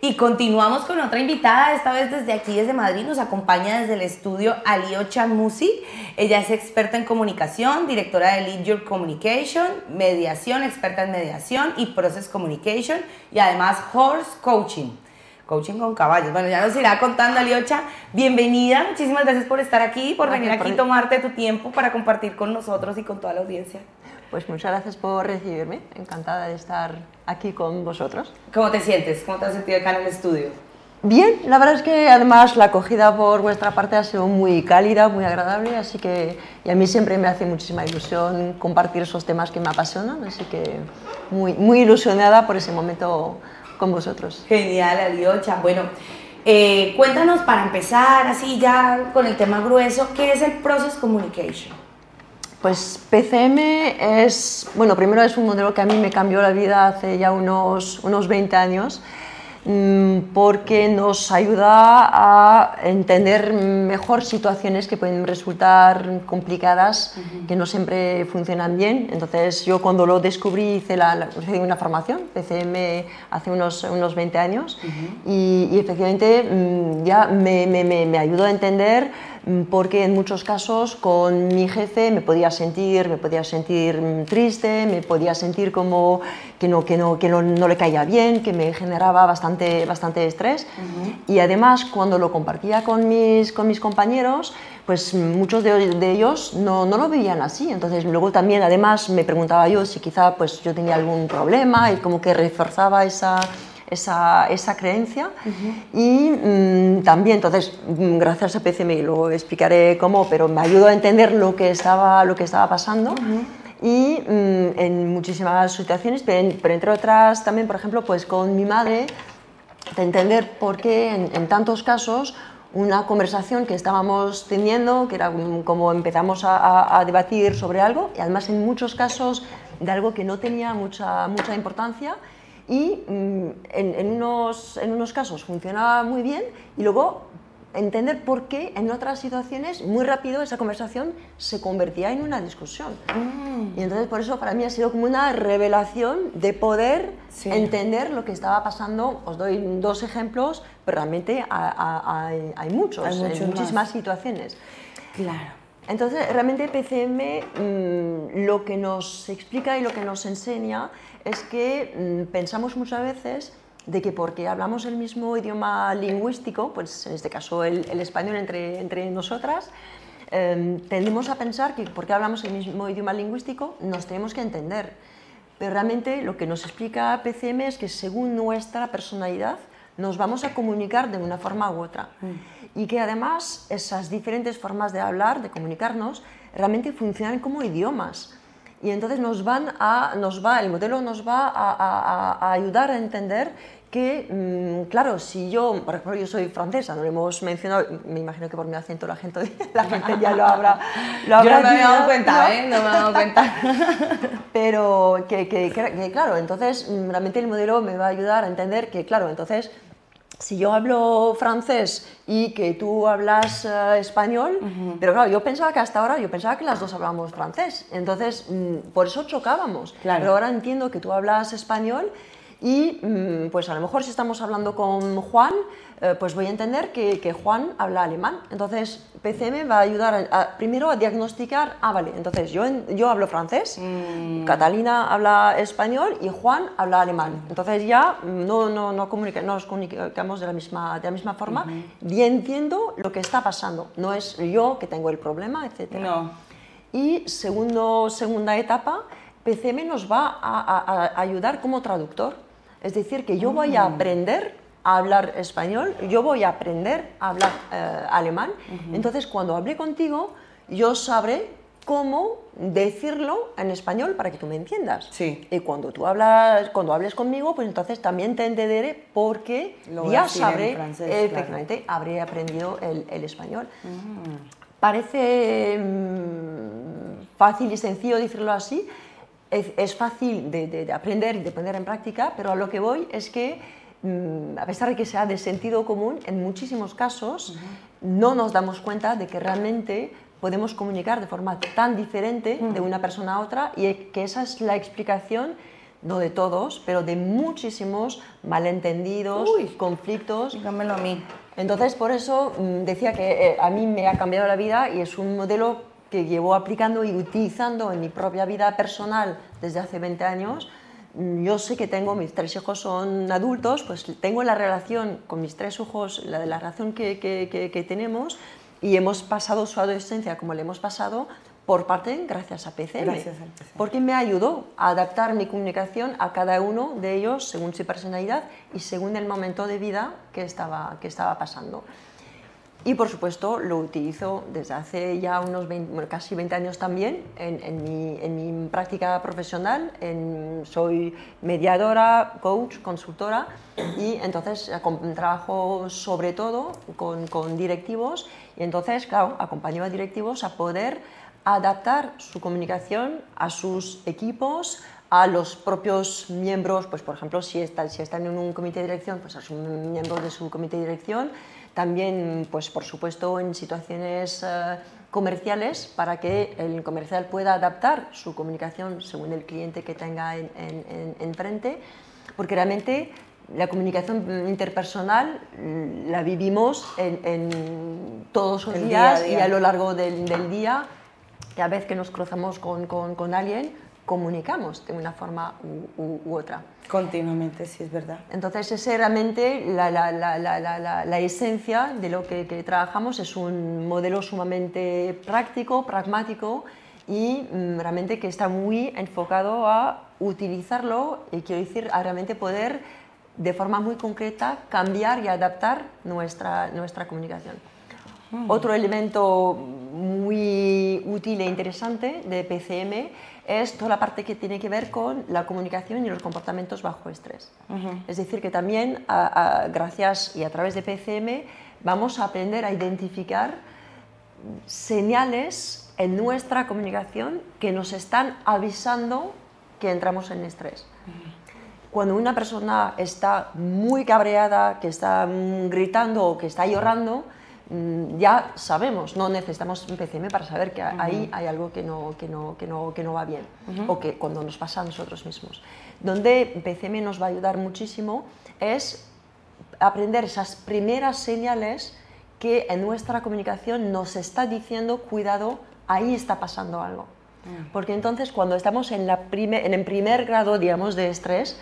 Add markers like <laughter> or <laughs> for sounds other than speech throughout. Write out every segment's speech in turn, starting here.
Y continuamos con otra invitada, esta vez desde aquí, desde Madrid, nos acompaña desde el estudio Aliocha Music. Ella es experta en comunicación, directora de Lead Your Communication, mediación, experta en mediación y Process Communication y además Horse Coaching. Coaching con caballos. Bueno, ya nos irá contando Aliocha. Bienvenida, muchísimas gracias por estar aquí, por venir aquí, tomarte tu tiempo para compartir con nosotros y con toda la audiencia. Pues muchas gracias por recibirme, encantada de estar aquí con vosotros. ¿Cómo te sientes? ¿Cómo te has sentido acá en el estudio? Bien, la verdad es que además la acogida por vuestra parte ha sido muy cálida, muy agradable, así que y a mí siempre me hace muchísima ilusión compartir esos temas que me apasionan, así que muy, muy ilusionada por ese momento con vosotros. Genial, Aliocha. Bueno, eh, cuéntanos para empezar así ya con el tema grueso, ¿qué es el Process Communication? Pues PCM es, bueno, primero es un modelo que a mí me cambió la vida hace ya unos, unos 20 años mm, porque nos ayuda a entender mejor situaciones que pueden resultar complicadas, que no siempre funcionan bien. Entonces yo cuando lo descubrí hice, la, una formación, PCM hace unos, unos 20 años, y, y, efectivamente mm, ya me, me, me ayudó a entender porque en muchos casos con mi jefe me podía sentir, me podía sentir mm, triste, me podía sentir como que no, que no, que no, no le caía bien, que me generaba bastante, bastante estrés. Y además cuando lo compartía con mis, con mis compañeros, pues muchos de, de ellos no, no, lo veían así. Entonces luego también además me preguntaba yo si quizá pues yo tenía algún problema y como que reforzaba esa esa, esa creencia. Y mm, también, entonces, mm, gracias a PCM, luego explicaré cómo, pero me ayudó a entender lo que estaba, lo que estaba pasando. Y mm, en muchísimas situaciones, pero, entre otras también, por ejemplo, pues con mi madre, de entender por qué en, tantos casos una conversación que estábamos teniendo, que era como empezamos a, a, debatir sobre algo, y además en muchos casos de algo que no tenía mucha, mucha importancia, y mm, en, unos, en unos casos funcionaba muy bien y luego entender por qué en otras situaciones muy rápido esa conversación se convertía en una discusión. Mm. Y entonces por eso para mí ha sido como una revelación de poder entender lo que estaba pasando. Os doy dos ejemplos, pero realmente hay, hay, muchos, hay en muchísimas situaciones. Claro. Entonces, realmente PCM mm, lo que nos explica y lo que nos enseña es que mm, pensamos muchas veces de que porque hablamos el mismo idioma lingüístico, pues en este caso el, español entre, entre nosotras, em, tendemos a pensar que porque hablamos el mismo idioma lingüístico nos tenemos que entender. Pero realmente lo que nos explica PCM es que según nuestra personalidad nos vamos a comunicar de una forma u otra. Mm. Y que además esas diferentes formas de hablar, de comunicarnos, realmente funcionan como idiomas y entonces nos van a, nos va, el modelo nos va a, ayudar a entender que, mm, claro, si yo, por ejemplo, yo soy francesa, no lo hemos mencionado, me imagino que por mi acento la gente, <laughs> la gente ya lo habrá, lo habrá Yo no me he dado cuenta, ¿eh? No me he dado cuenta. <laughs> Pero que, que, que, claro, entonces mm, realmente el modelo me va a ayudar a entender que, claro, entonces si yo hablo francés y que tú hablas eh, español, pero claro, yo pensaba que hasta ahora, yo pensaba que las dos hablábamos francés, entonces mm, por eso chocábamos, pero ahora entiendo que tú hablas español y mm, pues a lo mejor si estamos hablando con Juan, eh, pues voy a entender que, que, Juan habla alemán. Entonces PCM va a ayudar a, primero a diagnosticar, ah, vale, entonces yo, yo hablo francés, mm. Catalina habla español y Juan habla alemán. Entonces ya no, no, no, comunica, nos comunicamos de la misma, de la misma forma y entiendo lo que está pasando. No es yo que tengo el problema, etc. No. Y segundo, segunda etapa, PCM nos va a, a ayudar como traductor. Es decir, que yo voy a mm. aprender a hablar español, yo voy a aprender a hablar eh, alemán. Entonces, cuando hable contigo, yo sabré cómo decirlo en español para que tú me entiendas. Sí. Y cuando tú hablas, cuando hables conmigo, pues entonces también te entenderé porque ya sabré, efectivamente, habré aprendido el, español. Mm. Parece mm, fácil y sencillo decirlo así, es, fácil de, aprender y de poner en práctica, pero a lo que voy es que, a pesar de que sea de sentido común, en muchísimos casos no nos damos cuenta de que realmente podemos comunicar de forma tan diferente de una persona a otra y que esa es la explicación no de todos, pero de muchísimos malentendidos, conflictos. Dígamelo a mí. Entonces, por eso mm, decía que eh, a mí me ha cambiado la vida y es un modelo que llevo aplicando y utilizando en mi propia vida personal desde hace 20 años. Yo sé que tengo, mis tres hijos son adultos, pues tengo la relación con mis tres hijos, la de la relación que, que, que tenemos, y hemos pasado su adolescencia como le hemos pasado, por parte gracias a PCM. Gracias al PCM. Porque me ayudó a adaptar mi comunicación a cada uno de ellos según su personalidad y según el momento de vida que estaba, que estaba pasando. Y por supuesto lo utilizo desde hace ya unos 20, casi 20 años también en, en, mi, en mi, práctica profesional. En, soy mediadora, coach, consultora y entonces trabajo sobre todo con, con directivos y entonces, claro, acompaño a directivos a poder adaptar su comunicación a sus equipos, a los propios miembros, pues por ejemplo, si están, si están en un comité de dirección, pues a sus miembros de su comité de dirección, también, pues por supuesto, en situaciones eh, comerciales para que el comercial pueda adaptar su comunicación según el cliente que tenga enfrente, en, porque realmente la comunicación interpersonal mm, la vivimos en, todos los días y a lo largo del, del día cada vez que nos cruzamos con, con, alguien, comunicamos de una forma u, otra. Continuamente, sí, es verdad. Entonces, es realmente la, la, la, la, esencia de lo que, que, trabajamos, es un modelo sumamente práctico, pragmático y mm, realmente que está muy enfocado a utilizarlo y quiero decir, a realmente poder de forma muy concreta cambiar y adaptar nuestra, nuestra comunicación. Mm. Otro elemento muy útil e interesante de PCM es toda la parte que tiene que ver con la comunicación y los comportamientos bajo estrés. Es decir, que también gracias y a través de PCM vamos a aprender a identificar señales en nuestra comunicación que nos están avisando que entramos en estrés. Cuando una persona está muy cabreada, que está mm, gritando o que está llorando, ya sabemos, no necesitamos un PCM para saber que ahí hay algo que no, que no, que no, que no va bien o que cuando nos pasa a nosotros mismos. Donde PCM nos va a ayudar muchísimo es aprender esas primeras señales que en nuestra comunicación nos está diciendo, cuidado, ahí está pasando algo. Porque entonces cuando estamos en, la en el primer grado, digamos, de estrés,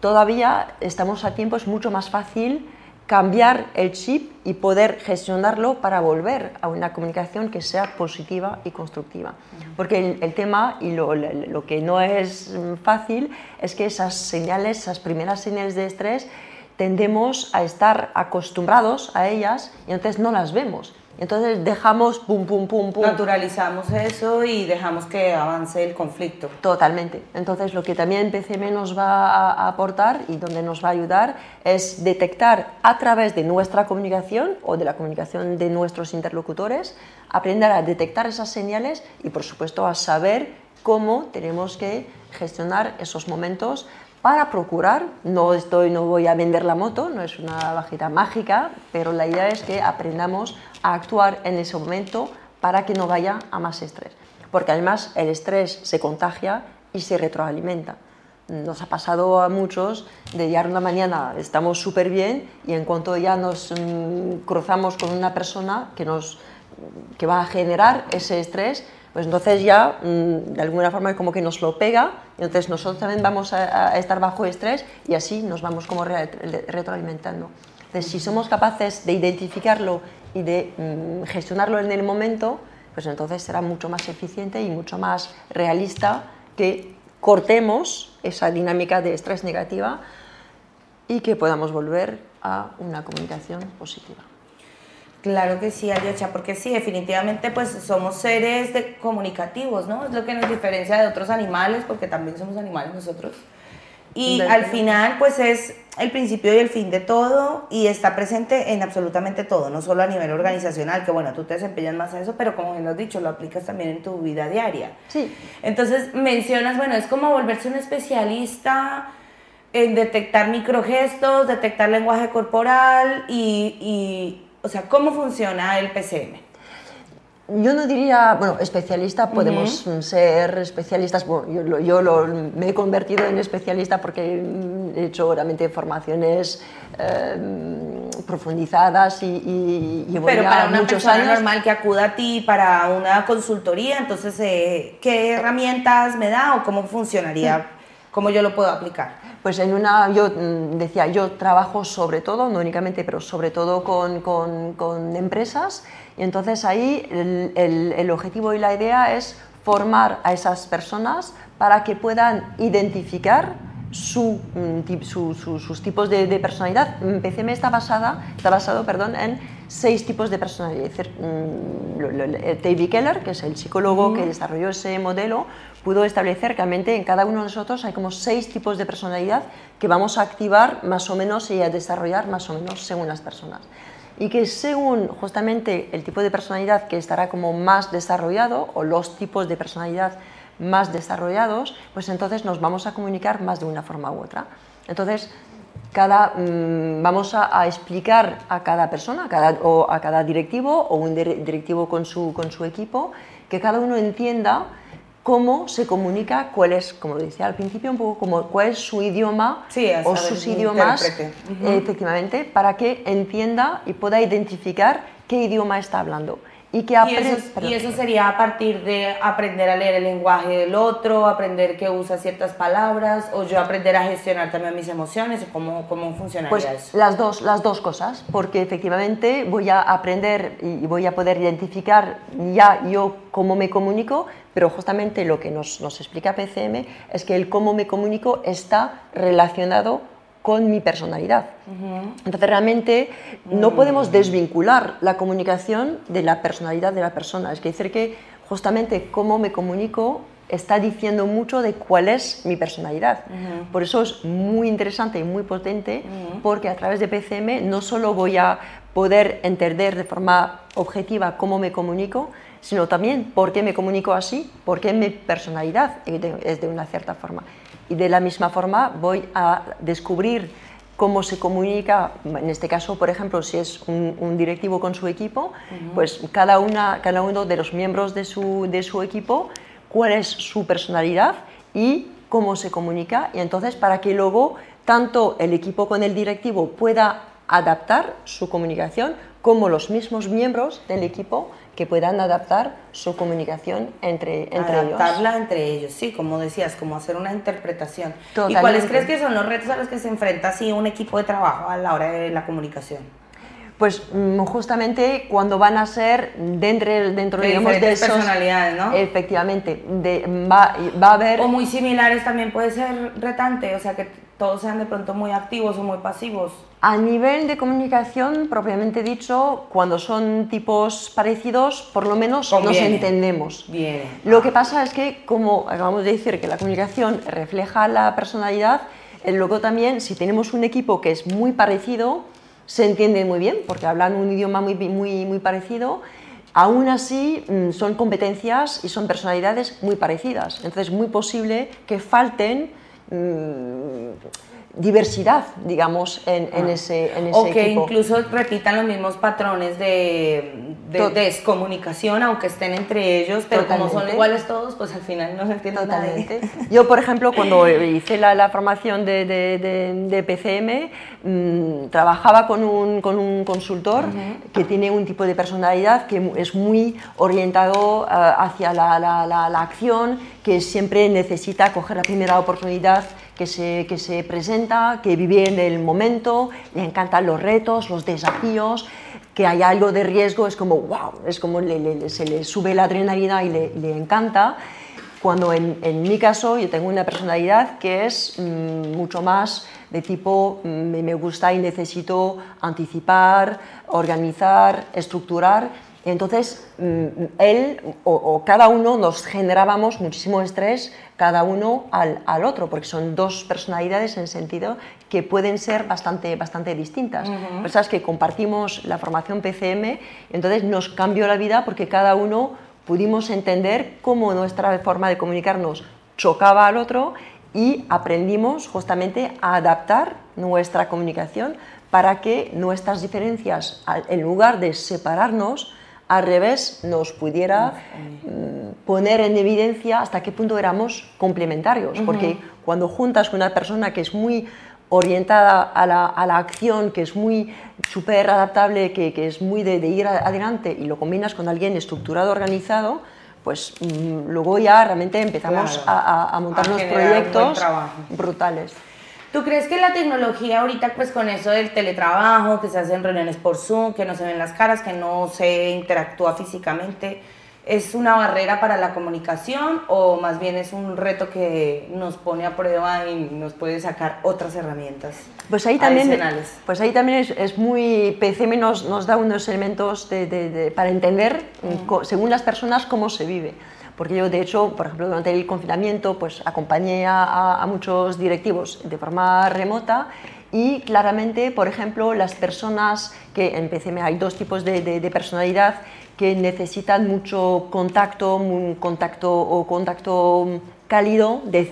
todavía estamos a tiempo, es mucho más fácil cambiar el chip y poder gestionarlo para volver a una comunicación que sea positiva y constructiva. Porque el, tema y lo, lo, que no es fácil es que esas señales, esas primeras señales de estrés, tendemos a estar acostumbrados a ellas y entonces no las vemos. Entonces dejamos pum, pum, pum, pum. Naturalizamos eso y dejamos que avance el conflicto. Totalmente. Entonces lo que también PCM nos va a aportar y donde nos va a ayudar es detectar a través de nuestra comunicación o de la comunicación de nuestros interlocutores, aprender a detectar esas señales y por supuesto a saber cómo tenemos que gestionar esos momentos para procurar, no, estoy, no voy a vender la moto, no es una bajita mágica, pero la idea es que aprendamos a actuar en ese momento para que no vaya a más estrés. Porque además el estrés se contagia y se retroalimenta. Nos ha pasado a muchos de llegar una mañana, estamos súper bien y en cuanto ya nos mm, cruzamos con una persona que, nos, que va a generar ese estrés, pues entonces ya mm, de alguna forma como que nos lo pega y entonces nosotros también vamos a, estar bajo estrés y así nos vamos como retroalimentando. Entonces si somos capaces de identificarlo y de mm, gestionarlo en el momento, pues entonces será mucho más eficiente y mucho más realista que cortemos esa dinámica de estrés negativa y que podamos volver a una comunicación positiva. Claro que sí, Aliocha, porque sí, definitivamente pues somos seres de comunicativos, ¿no? Es lo que nos diferencia de otros animales, porque también somos animales nosotros. Y al final pues es el principio y el fin de todo y está presente en absolutamente todo, no solo a nivel organizacional, que bueno, tú te desempeñas más en eso, pero como bien lo has dicho, lo aplicas también en tu vida diaria. Sí. Entonces mencionas, bueno, es como volverse un especialista en detectar microgestos, detectar lenguaje corporal y, y o sea, ¿cómo funciona el PCM? Yo no diría, bueno, especialista, podemos ser especialistas, bueno, yo, yo me he convertido en especialista porque he hecho realmente formaciones em, profundizadas y, y llevo Pero para una muchos persona años. normal que acuda a ti para una consultoría, entonces, eh, ¿qué herramientas me da o cómo funcionaría? ¿Cómo yo lo puedo aplicar? Pues en una, yo mm, decía, yo trabajo sobre todo, no únicamente, pero sobre todo con, con, empresas. Y entonces ahí el, el objetivo y la idea es formar a esas personas para que puedan identificar su, mm, su, su, sus tipos de, de, personalidad. PCM está, basada, está basado perdón, en seis tipos de personalidad. Mm, David Keller, que es el psicólogo mm. que desarrolló ese modelo, pudo establecer que realmente en cada uno de nosotros hay como seis tipos de personalidad que vamos a activar más o menos y a desarrollar más o menos según las personas. Y que según justamente el tipo de personalidad que estará como más desarrollado o los tipos de personalidad más desarrollados, pues entonces nos vamos a comunicar más de una forma u otra. Entonces, cada, mmm, vamos a, a, explicar a cada persona a cada, o a cada directivo o un directivo con su, con su equipo que cada uno entienda cómo se comunica, cuál es, como decía al principio, un poco como cuál es su idioma sí, o sus idiomas, uh -huh. efectivamente, para que entienda y pueda identificar qué idioma está hablando. Y, que y, eso, y, eso, sería a partir de aprender a leer el lenguaje del otro, aprender que usa ciertas palabras, o yo aprender a gestionar también mis emociones, ¿cómo, cómo funcionaría pues eso? Las dos, las dos cosas, porque efectivamente voy a aprender y voy a poder identificar ya yo cómo me comunico, pero justamente lo que nos, nos explica PCM es que el cómo me comunico está relacionado con mi personalidad. Uh -huh. Entonces realmente no podemos desvincular la comunicación de la personalidad de la persona. Es decir, que justamente cómo me comunico está diciendo mucho de cuál es mi personalidad. Uh -huh. Por eso es muy interesante y muy potente, porque a través de PCM no solo voy a poder entender de forma objetiva cómo me comunico, sino también por qué me comunico así, por qué mi personalidad es de una cierta forma y de la misma forma voy a descubrir cómo se comunica, en este caso, por ejemplo, si es un, un directivo con su equipo, uh -huh. pues cada, una, cada uno de los miembros de su, de su equipo, cuál es su personalidad y cómo se comunica, y entonces para que luego tanto el equipo con el directivo pueda adaptar su comunicación como los mismos miembros del equipo que puedan adaptar su comunicación entre, entre Adaptarla ellos. entre ellos, sí, como decías, como hacer una interpretación. Totalmente. ¿Y cuáles crees que son los retos a los que se enfrenta así un equipo de trabajo a la hora de la comunicación? Pues justamente cuando van a ser dentro, dentro de, digamos, de esos, personalidades, ¿no? Efectivamente, de, va, va, a haber... O muy similares también puede ser retante, o sea que todos sean de pronto muy activos o muy pasivos. A nivel de comunicación, propiamente dicho, cuando son tipos parecidos, por lo menos Conviene. nos entendemos. Bien. Lo que pasa es que, como acabamos de decir, que la comunicación refleja la personalidad, luego también, si tenemos un equipo que es muy parecido, se entiende muy bien, porque hablan un idioma muy, muy, muy parecido, aún así mm, son competencias y son personalidades muy parecidas. Entonces es muy posible que falten mmm, diversidad, digamos, en, en, ese, en ese o que equipo. incluso repitan los mismos patrones de, de descomunicación, aunque estén entre ellos, pero Totalmente. como son iguales todos, pues al final no se entiende Totalmente. nadie. <laughs> Yo, por ejemplo, cuando hice la, la formación de, de, PCM, mmm, trabajaba con un, con un consultor uh -huh. que tiene un tipo de personalidad que es muy orientado uh, hacia la, la, la acción, que siempre necesita coger la primera oportunidad que se, que se presenta, que vive en el momento, le encantan los retos, los desafíos, que hay algo de riesgo, es como wow, es como le, le, se le sube la adrenalina y le, encanta. Cuando en, en, mi caso yo tengo una personalidad que es mmm, mucho más de tipo mmm, me gusta y necesito anticipar, organizar, estructurar entonces, mm, él o, o, cada uno nos generábamos muchísimo estrés, cada uno al, al, otro, porque son dos personalidades en sentido que pueden ser bastante, bastante distintas. Uh -huh. Personas que compartimos la formación PCM, entonces nos cambió la vida porque cada uno pudimos entender cómo nuestra forma de comunicarnos chocaba al otro y aprendimos justamente a adaptar nuestra comunicación para que nuestras diferencias, en lugar de separarnos, al revés nos pudiera mm, poner en evidencia hasta qué punto éramos complementarios, porque cuando juntas con una persona que es muy orientada a la, a la acción, que es muy súper adaptable, que, que, es muy de, de, ir adelante y lo combinas con alguien estructurado, organizado, pues mmm, luego ya realmente empezamos claro, a, a, montar unos proyectos brutales. ¿Tú crees que la tecnología ahorita, pues con eso del teletrabajo, que se hacen reuniones por Zoom, que no se ven las caras, que no se interactúa físicamente, es una barrera para la comunicación o más bien es un reto que nos pone a prueba y nos puede sacar otras herramientas pues ahí también, Pues ahí también es, es muy, PCM nos, nos, da unos elementos de, de, de, para entender, mm. según las personas, cómo se vive. Porque yo, de hecho, por ejemplo, durante el confinamiento, pues acompañé a, a muchos directivos de forma remota y claramente, por ejemplo, las personas que en PCM hay dos tipos de, de, de personalidad que necesitan mucho contacto, un contacto o contacto cálido, de,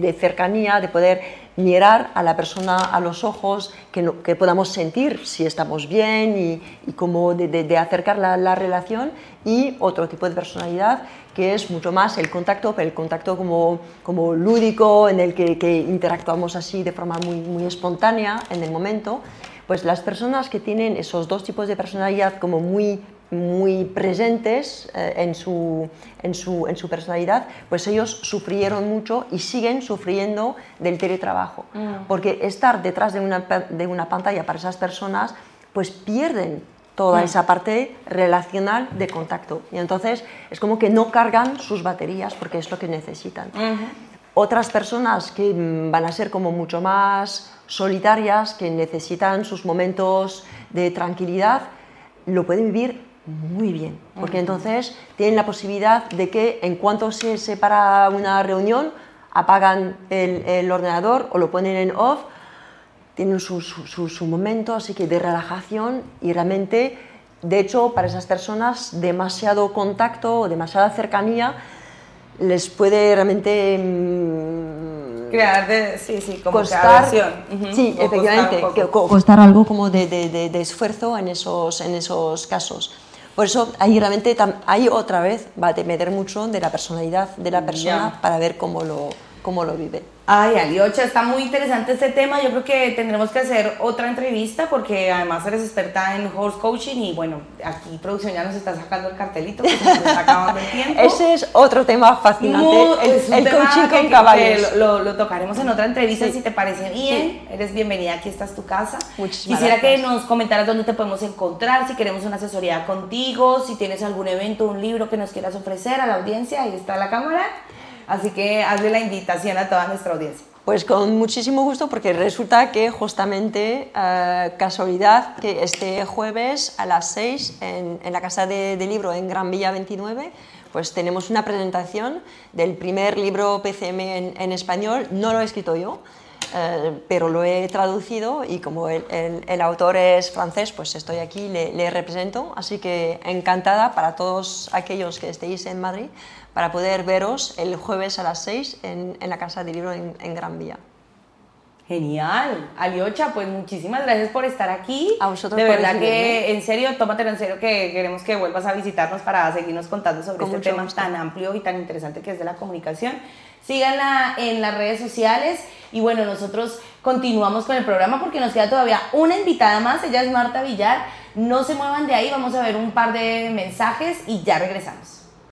de, cercanía, de poder mirar a la persona a los ojos, que, no, que podamos sentir si estamos bien y, y como de, de acercar la, la, relación, y otro tipo de personalidad que es mucho más el contacto, pero el contacto como, como lúdico, en el que, que interactuamos así de forma muy, muy espontánea en el momento. Pues las personas que tienen esos dos tipos de personalidad como muy muy presentes eh, en, su, en, su, en, su, personalidad, pues ellos sufrieron mucho y siguen sufriendo del teletrabajo. Mm. Porque estar detrás de una, de una pantalla para esas personas, pues pierden toda mm. esa parte relacional de contacto. Y entonces es como que no cargan sus baterías porque es lo que necesitan. Mm. Otras personas que van a ser como mucho más solitarias, que necesitan sus momentos de tranquilidad, lo pueden vivir muy bien, porque entonces tienen la posibilidad de que en cuanto se separa una reunión, apagan el, el ordenador o lo ponen en off, tienen su, su, su, momento así que de relajación y realmente, de hecho, para esas personas demasiado contacto o demasiada cercanía les puede realmente mmm, crear de, sí, sí, como costar, uh -huh. sí, o efectivamente, costar, costar, algo como de, de, de, esfuerzo en esos, en esos casos. Por eso ahí realmente ahí otra vez va a depender mucho de la personalidad de la persona yeah. para ver cómo lo, cómo lo vive. Ay, Aliocha, está muy interesante este tema. Yo creo que tendremos que hacer otra entrevista porque además eres experta en horse coaching y bueno, aquí producción ya nos está sacando el cartelito, que se nos está acabando el tiempo. <laughs> Ese es otro tema fascinante, muy, el, el coaching que, con caballos. Que lo, lo, tocaremos en otra entrevista sí. si te parece bien. Sí. Eres bienvenida, aquí está tu casa. Muchísimas Quisiera gracias. que nos comentaras dónde te podemos encontrar, si queremos una asesoría contigo, si tienes algún evento, un libro que nos quieras ofrecer a la audiencia, ahí está la cámara. Así que hazle la invitación a toda nuestra audiencia. Pues con muchísimo gusto porque resulta que justamente uh, casualidad que este jueves a las 6 en, en la Casa de, de, Libro en Gran Vía 29 pues tenemos una presentación del primer libro PCM en, en español, no lo he escrito yo, uh, pero lo he traducido y como el, autor es francés, pues estoy aquí, le, le represento, así que encantada para todos aquellos que estéis en Madrid para poder veros el jueves a las 6 en, la Casa de Libro en, en, Gran Vía. Genial. Aliocha, pues muchísimas gracias por estar aquí. A vosotros De verdad que, en serio, tómatelo en serio que queremos que vuelvas a visitarnos para seguirnos contando sobre Con este tema gusto. tan amplio y tan interesante que es de la comunicación. Síganla en las redes sociales y bueno, nosotros continuamos con el programa porque nos queda todavía una invitada más, ella es Marta Villar. No se muevan de ahí, vamos a ver un par de mensajes y ya regresamos.